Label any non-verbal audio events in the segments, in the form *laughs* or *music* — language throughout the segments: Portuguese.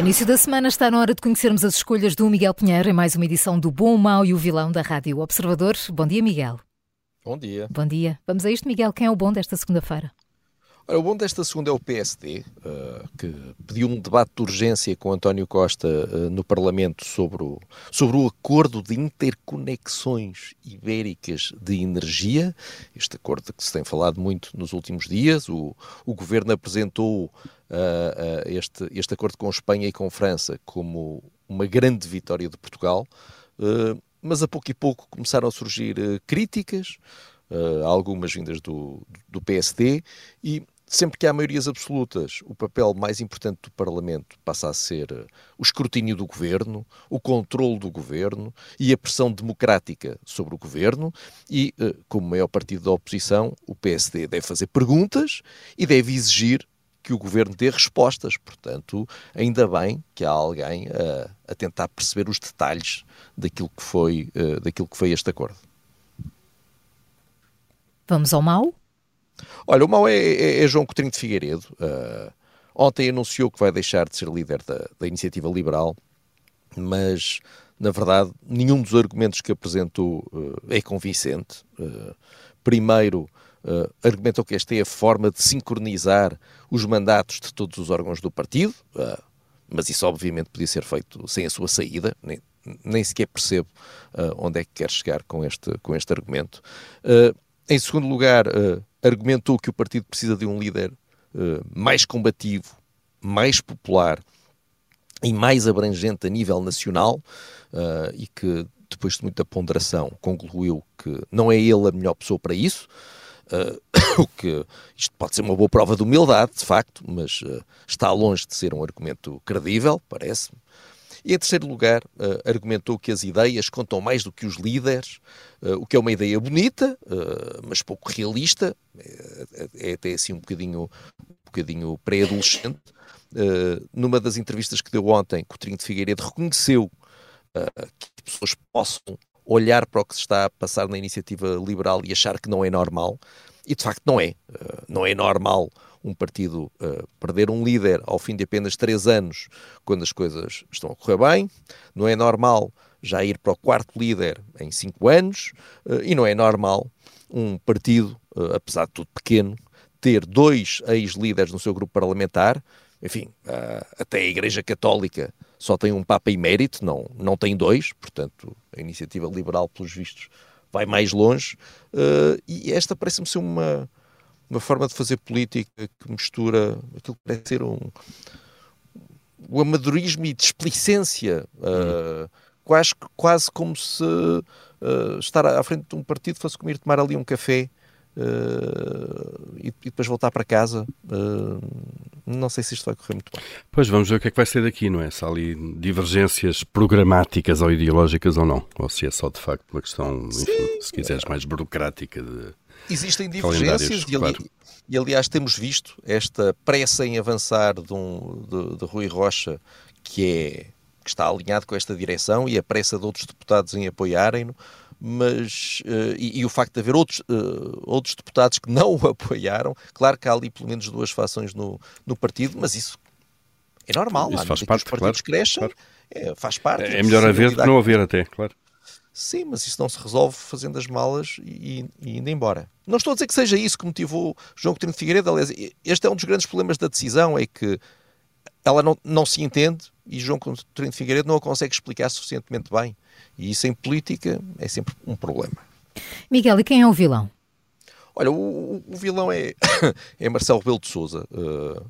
Início da semana está na hora de conhecermos as escolhas do Miguel Pinheiro em mais uma edição do Bom, o Mau e o Vilão da Rádio Observador. Bom dia, Miguel. Bom dia. Bom dia. Vamos a isto, Miguel. Quem é o bom desta segunda-feira? Ora, o bom desta segunda é o PSD, uh, eh, que pediu um debate de urgência com António Costa uh, no Parlamento sobre o, sobre o acordo de interconexões ibéricas de energia. Este acordo que se tem falado muito nos últimos dias. O, o governo apresentou uh, este, este acordo com Espanha e com França como uma grande vitória de Portugal. mas a pouco e pouco começaram a surgir críticas, Uh, algumas vindas do, do PSD, e sempre que há maiorias absolutas, o papel mais importante do Parlamento passa a ser o escrutínio do governo, o controle do governo e a pressão democrática sobre o governo. E, como maior partido da oposição, o PSD deve fazer perguntas e deve exigir que o governo dê respostas. Portanto, ainda bem que há alguém a, a tentar perceber os detalhes daquilo que foi, uh, daquilo que foi este acordo. Vamos ao mal? Olha, o mau é, é, é João Coutinho de Figueiredo. Uh, ontem anunciou que vai deixar de ser líder da, da iniciativa liberal, mas na verdade, nenhum dos argumentos que apresentou uh, é convincente. Uh, primeiro, uh, argumentou que esta é a forma de sincronizar os mandatos de todos os órgãos do partido, mas isso obviamente podia ser feito sem a sua saída, nem, nem sequer percebo onde é que quer chegar com este, com este argumento. em segundo lugar, argumentou que o partido precisa de um líder uh, mais combativo, mais popular e mais abrangente a nível nacional uh, e que, depois de muita ponderação, concluiu que não é ele a melhor pessoa para isso. *coughs* O que isto pode ser uma boa prova de humildade, de facto, mas uh, está longe de ser um argumento credível, parece-me. E, em terceiro lugar, uh, argumentou que as ideias contam mais do que os líderes, uh, o que é uma ideia bonita, mas pouco realista, é, é, é, até assim um bocadinho, um bocadinho pré-adolescente. numa das entrevistas que deu ontem, Coutinho de Figueiredo reconheceu que as pessoas possam olhar para o que se está a passar na iniciativa liberal e achar que não é normal, e de facto não é. não é normal um partido uh, perder um líder ao fim de apenas três anos, quando as coisas estão a correr bem. Não é normal já ir para o quarto líder em cinco anos, uh, e não é normal um partido, apesar de tudo pequeno, ter dois ex-líderes no seu grupo parlamentar. Enfim, até a Igreja Católica só tem um Papa emérito, não, não tem dois, portanto, a iniciativa liberal, pelos vistos, vai mais longe. e esta parece-me ser uma, uma forma de fazer política que mistura aquilo que parece ser um o amadorismo e displicência, uh, quase, quase como se uh, estar à frente de um partido fosse comer tomar ali um café uh, e, e, depois voltar para casa. Não sei se isto vai correr muito bem. Pois vamos ver o que é que vai ser daqui, não é? Se há ali divergências programáticas ou ideológicas ou não, ou se é só de facto uma questão, enfim, se quiseres, mais burocrática de Existem divergências e, ali, claro. e, aliás, temos visto esta pressa em avançar de, um, de, de Rui Rocha, que, é, que está alinhado com esta direção, e a pressa de outros deputados em apoiarem-no, mas uh, e, e, o facto de haver outros, uh, outros deputados que não *laughs* o apoiaram, claro que há ali pelo menos duas fações no, no partido, mas isso é normal. Isso faz parte, os partidos claro, crescem, claro. É, faz parte. É melhor haver do que não haver até, claro. Sim, mas isso não se resolve fazendo as malas e, e indo embora. Não estou a dizer que seja isso que motivou João Coutinho de Figueiredo. Aliás, este é um dos grandes problemas da decisão, é que ela não, não se entende e João Coutinho de Figueiredo não a consegue explicar suficientemente bem. E isso em política é sempre um problema. Miguel, e quem é o vilão? Olha, o, o vilão é, *coughs* é Marcelo Rebelo de Sousa. Uh,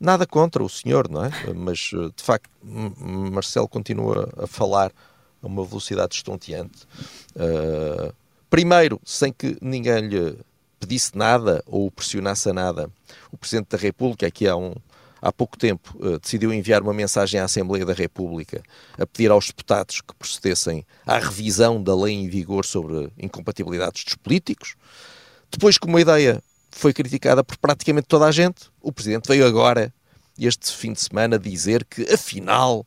nada contra o senhor, não é? Mas, uh, de facto, Marcelo continua a falar a uma velocidade estonteante. Uh, Primeiro, sem que ninguém lhe pedisse nada ou pressionasse a nada, o Presidente da República, aqui há, um, há pouco tempo, uh, decidiu enviar uma mensagem à Assembleia da República a pedir aos deputados que procedessem à revisão da lei em vigor sobre incompatibilidades dos políticos. Depois, como a ideia foi criticada por praticamente toda a gente, o Presidente veio agora, este fim de semana, dizer que, afinal,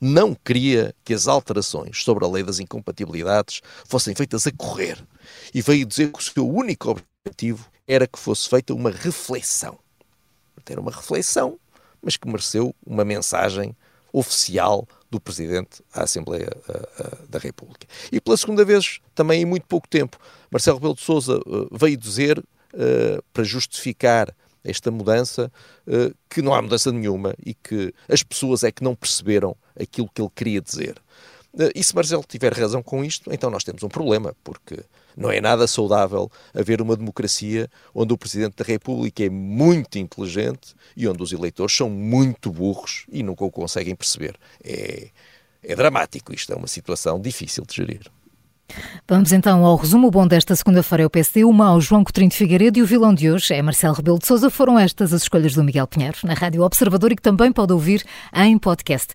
não queria que as alterações sobre a lei das incompatibilidades fossem feitas a correr. E veio dizer que o seu único objetivo era que fosse feita uma reflexão. Era uma reflexão, mas que mereceu uma mensagem oficial do Presidente à Assembleia uh, uh, da República. E pela segunda vez, também em muito pouco tempo, Marcelo Rebelo de Sousa uh, veio dizer, para justificar esta mudança, que não há mudança nenhuma e que as pessoas é que não perceberam aquilo que ele queria dizer. E se Marcelo tiver razão com isto, então nós temos um problema, porque não é nada saudável haver uma democracia onde o Presidente da República é muito inteligente e onde os eleitores são muito burros e nunca o conseguem perceber. É, é dramático isto, é uma situação difícil de gerir. Vamos então ao resumo. O bom desta segunda-feira é o PSD, o mau João Coutinho de Figueiredo e o vilão de hoje é Marcelo Rebelo de Sousa. Foram estas as escolhas do Miguel Pinheiro na Rádio Observador e que também pode ouvir em podcast.